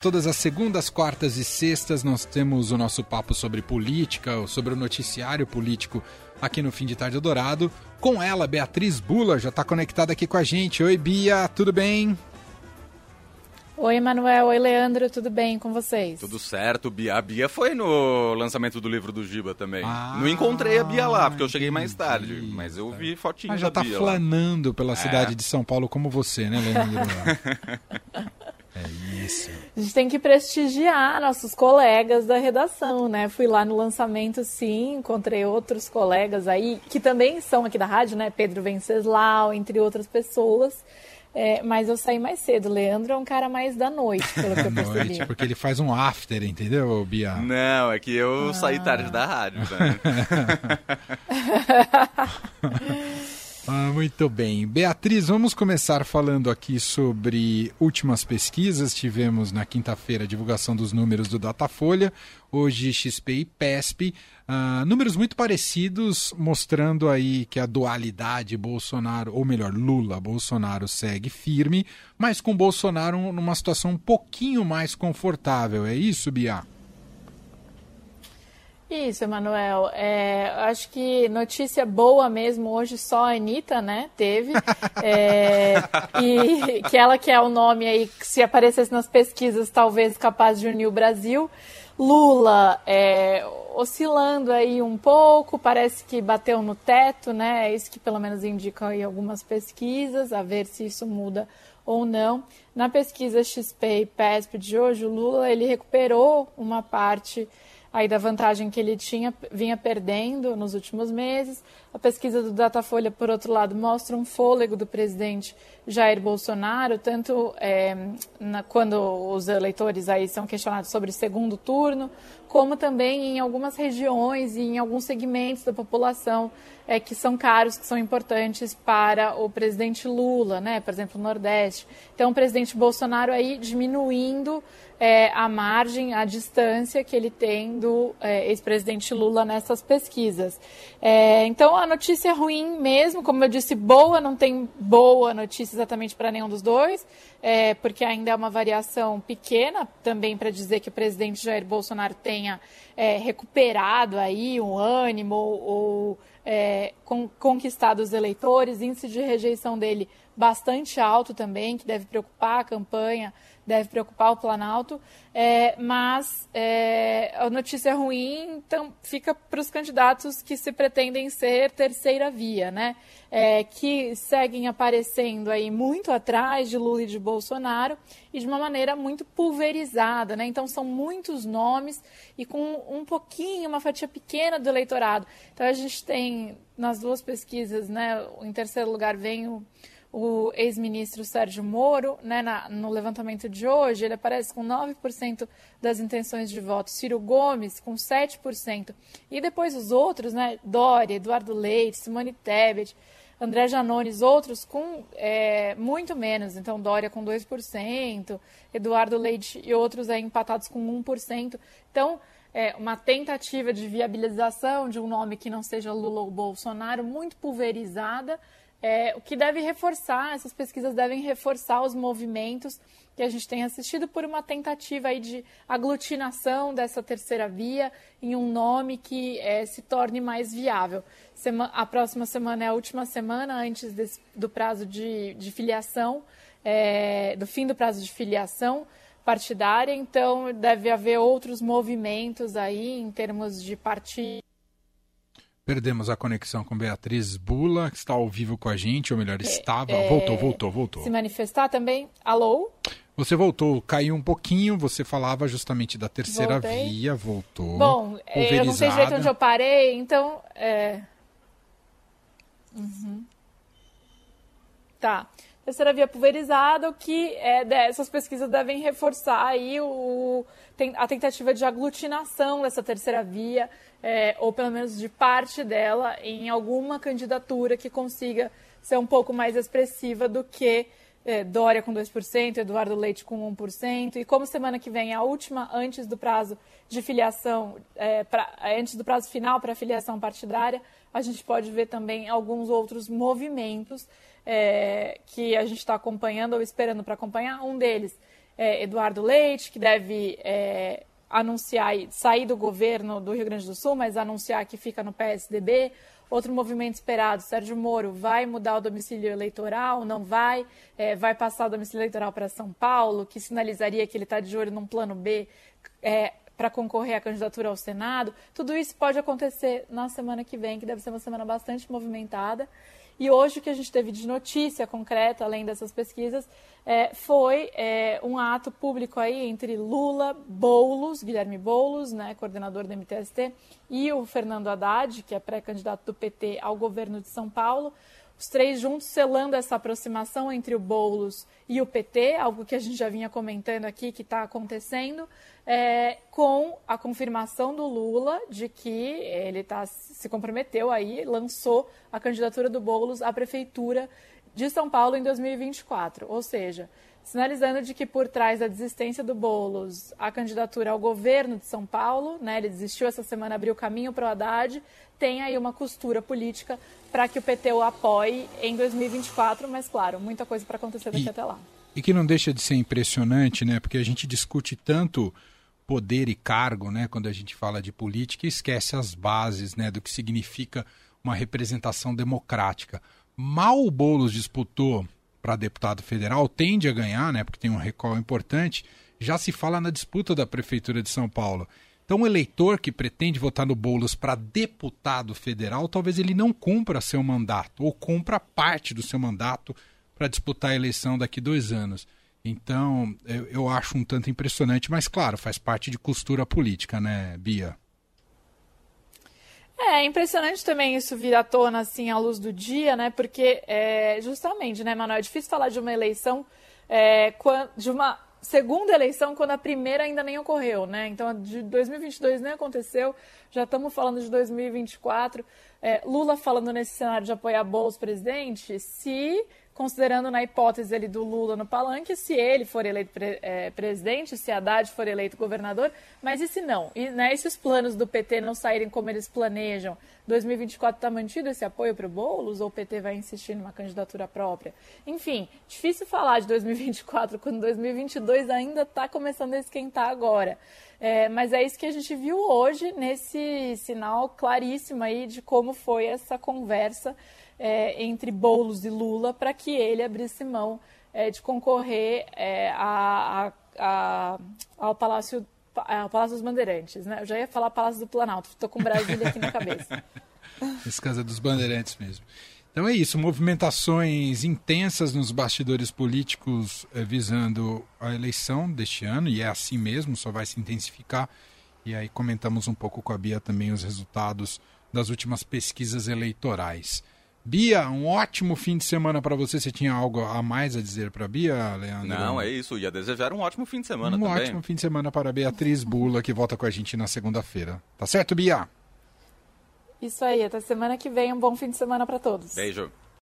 Todas as segundas, quartas e sextas nós temos o nosso papo sobre política, sobre o noticiário político aqui no Fim de Tarde Dourado. Com ela, Beatriz Bula, já está conectada aqui com a gente. Oi, Bia, tudo bem? Oi, Manuel. Oi, Leandro. Tudo bem com vocês? Tudo certo, Bia. A Bia foi no lançamento do livro do Giba também. Ah, Não encontrei a Bia lá, porque eu cheguei mais tarde. Mas eu vi fotinho mas já da tá Bia flanando lá. pela é. cidade de São Paulo como você, né, Leandro? É isso. A gente tem que prestigiar nossos colegas da redação, né? Fui lá no lançamento, sim, encontrei outros colegas aí, que também são aqui da rádio, né? Pedro Venceslau, entre outras pessoas. É, mas eu saí mais cedo. Leandro é um cara mais da noite, pelo que eu percebi. noite, porque ele faz um after, entendeu, Bia? Não, é que eu ah. saí tarde da rádio, né? Ah, muito bem. Beatriz, vamos começar falando aqui sobre últimas pesquisas. Tivemos na quinta-feira a divulgação dos números do Datafolha, hoje XP e PESP. Uh, números muito parecidos, mostrando aí que a dualidade Bolsonaro, ou melhor, Lula-Bolsonaro segue firme, mas com Bolsonaro numa situação um pouquinho mais confortável. É isso, Bia? Isso, Emanuel. É, acho que notícia boa mesmo hoje só a Anitta, né, teve. É, e que ela que é o nome aí, se aparecesse nas pesquisas, talvez capaz de unir o Brasil. Lula é, oscilando aí um pouco, parece que bateu no teto, né? É isso que pelo menos indicam aí algumas pesquisas, a ver se isso muda ou não. Na pesquisa XP e PESP de hoje, o Lula ele recuperou uma parte aí da vantagem que ele tinha vinha perdendo nos últimos meses. A pesquisa do Datafolha, por outro lado, mostra um fôlego do presidente Jair Bolsonaro, tanto é, na, quando os eleitores aí são questionados sobre segundo turno, como também em algumas regiões e em alguns segmentos da população é, que são caros, que são importantes para o presidente Lula, né? por exemplo, o Nordeste. Então, o presidente Bolsonaro aí diminuindo é, a margem, a distância que ele tem do é, ex-presidente Lula nessas pesquisas. É, então, a notícia é ruim mesmo, como eu disse, boa, não tem boa notícia exatamente para nenhum dos dois, é, porque ainda é uma variação pequena, também para dizer que o presidente Jair Bolsonaro tenha é, recuperado aí um ânimo ou é, con conquistado os eleitores, índice de rejeição dele bastante alto também, que deve preocupar a campanha, deve preocupar o Planalto, é, mas é, a notícia ruim então, fica para os candidatos que se pretendem ser terceira via, né? É, que seguem aparecendo aí muito atrás de Lula e de Bolsonaro e de uma maneira muito pulverizada, né? Então são muitos nomes e com um pouquinho, uma fatia pequena do eleitorado. Então a gente tem nas duas pesquisas, né? Em terceiro lugar vem o o ex-ministro Sérgio Moro, né, na, no levantamento de hoje, ele aparece com 9% das intenções de voto, Ciro Gomes com 7%, e depois os outros, né, Dória, Eduardo Leite, Simone Tebet, André Janones, outros com é, muito menos, então Dória com 2%, Eduardo Leite e outros aí empatados com 1%. Então, é, uma tentativa de viabilização de um nome que não seja Lula ou Bolsonaro, muito pulverizada, é, o que deve reforçar, essas pesquisas devem reforçar os movimentos que a gente tem assistido por uma tentativa aí de aglutinação dessa terceira via em um nome que é, se torne mais viável. Sema a próxima semana é a última semana antes desse, do prazo de, de filiação, é, do fim do prazo de filiação partidária, então deve haver outros movimentos aí em termos de partido Perdemos a conexão com Beatriz Bula, que está ao vivo com a gente, ou melhor, estava. É, voltou, voltou, voltou. Se manifestar também. Alô? Você voltou, caiu um pouquinho, você falava justamente da terceira Voltei. via, voltou. Bom, eu não sei direito onde eu parei, então. É... Uhum. Tá. Terceira via pulverizada, o que é, essas pesquisas devem reforçar aí o, a tentativa de aglutinação dessa terceira via é, ou pelo menos de parte dela, em alguma candidatura que consiga ser um pouco mais expressiva do que é, Dória com 2%, Eduardo Leite com 1%. E como semana que vem é a última antes do prazo de filiação, é, pra, antes do prazo final para filiação partidária, a gente pode ver também alguns outros movimentos é, que a gente está acompanhando ou esperando para acompanhar. Um deles é, Eduardo Leite, que deve é, anunciar sair do governo do Rio Grande do Sul, mas anunciar que fica no PSDB. Outro movimento esperado, Sérgio Moro vai mudar o domicílio eleitoral, não vai, é, vai passar o domicílio eleitoral para São Paulo, que sinalizaria que ele está de olho num plano B é, para concorrer à candidatura ao Senado. Tudo isso pode acontecer na semana que vem, que deve ser uma semana bastante movimentada. E hoje o que a gente teve de notícia concreta, além dessas pesquisas, é, foi é, um ato público aí entre Lula, Boulos, Guilherme Boulos, né, coordenador do MTST, e o Fernando Haddad, que é pré-candidato do PT ao governo de São Paulo, os três juntos selando essa aproximação entre o Boulos e o PT, algo que a gente já vinha comentando aqui que está acontecendo, é, com a confirmação do Lula de que ele tá, se comprometeu aí, lançou a candidatura do Boulos à prefeitura de São Paulo em 2024. Ou seja, sinalizando de que por trás da desistência do Boulos, a candidatura ao governo de São Paulo, né, ele desistiu essa semana, abriu caminho para o Haddad, tem aí uma costura política para que o PT o apoie em 2024, mas claro, muita coisa para acontecer daqui e, até lá. E que não deixa de ser impressionante, né? Porque a gente discute tanto poder e cargo, né, quando a gente fala de política, e esquece as bases, né, do que significa uma representação democrática. Mal o Boulos disputou para deputado federal, tende a ganhar, né, porque tem um recall importante, já se fala na disputa da prefeitura de São Paulo. Então, o eleitor que pretende votar no Boulos para deputado federal, talvez ele não cumpra seu mandato, ou cumpra parte do seu mandato para disputar a eleição daqui dois anos. Então, eu, eu acho um tanto impressionante, mas claro, faz parte de costura política, né, Bia? É, é impressionante também isso vir à tona, assim, à luz do dia, né? Porque, é, justamente, né, Manuel, é difícil falar de uma eleição, é, de uma segunda eleição quando a primeira ainda nem ocorreu, né? Então, de 2022 nem aconteceu, já estamos falando de 2024. É, Lula falando nesse cenário de apoiar Bolsonaro presidente, se considerando na hipótese ali do Lula no palanque, se ele for eleito pre é, presidente, se Haddad for eleito governador, mas e se não? E, né, e se os planos do PT não saírem como eles planejam? 2024 está mantido esse apoio para o Boulos ou o PT vai insistir numa candidatura própria? Enfim, difícil falar de 2024 quando 2022 ainda está começando a esquentar agora. É, mas é isso que a gente viu hoje nesse sinal claríssimo aí de como foi essa conversa é, entre Boulos e Lula para que ele abrisse mão é, de concorrer é, a, a, a, ao Palácio Palácio dos Bandeirantes, né? Eu já ia falar Palácio do Planalto, estou com Brasília aqui na cabeça. Esse caso é dos Bandeirantes mesmo. Então é isso, movimentações intensas nos bastidores políticos eh, visando a eleição deste ano, e é assim mesmo, só vai se intensificar. E aí comentamos um pouco com a Bia também os resultados das últimas pesquisas eleitorais. Bia, um ótimo fim de semana para você. Você tinha algo a mais a dizer para Bia, Leandro? Não, é isso. Ia desejar um ótimo fim de semana um também. Um ótimo fim de semana para a Beatriz Bula, que volta com a gente na segunda-feira. Tá certo, Bia? Isso aí. Até semana que vem. Um bom fim de semana para todos. Beijo.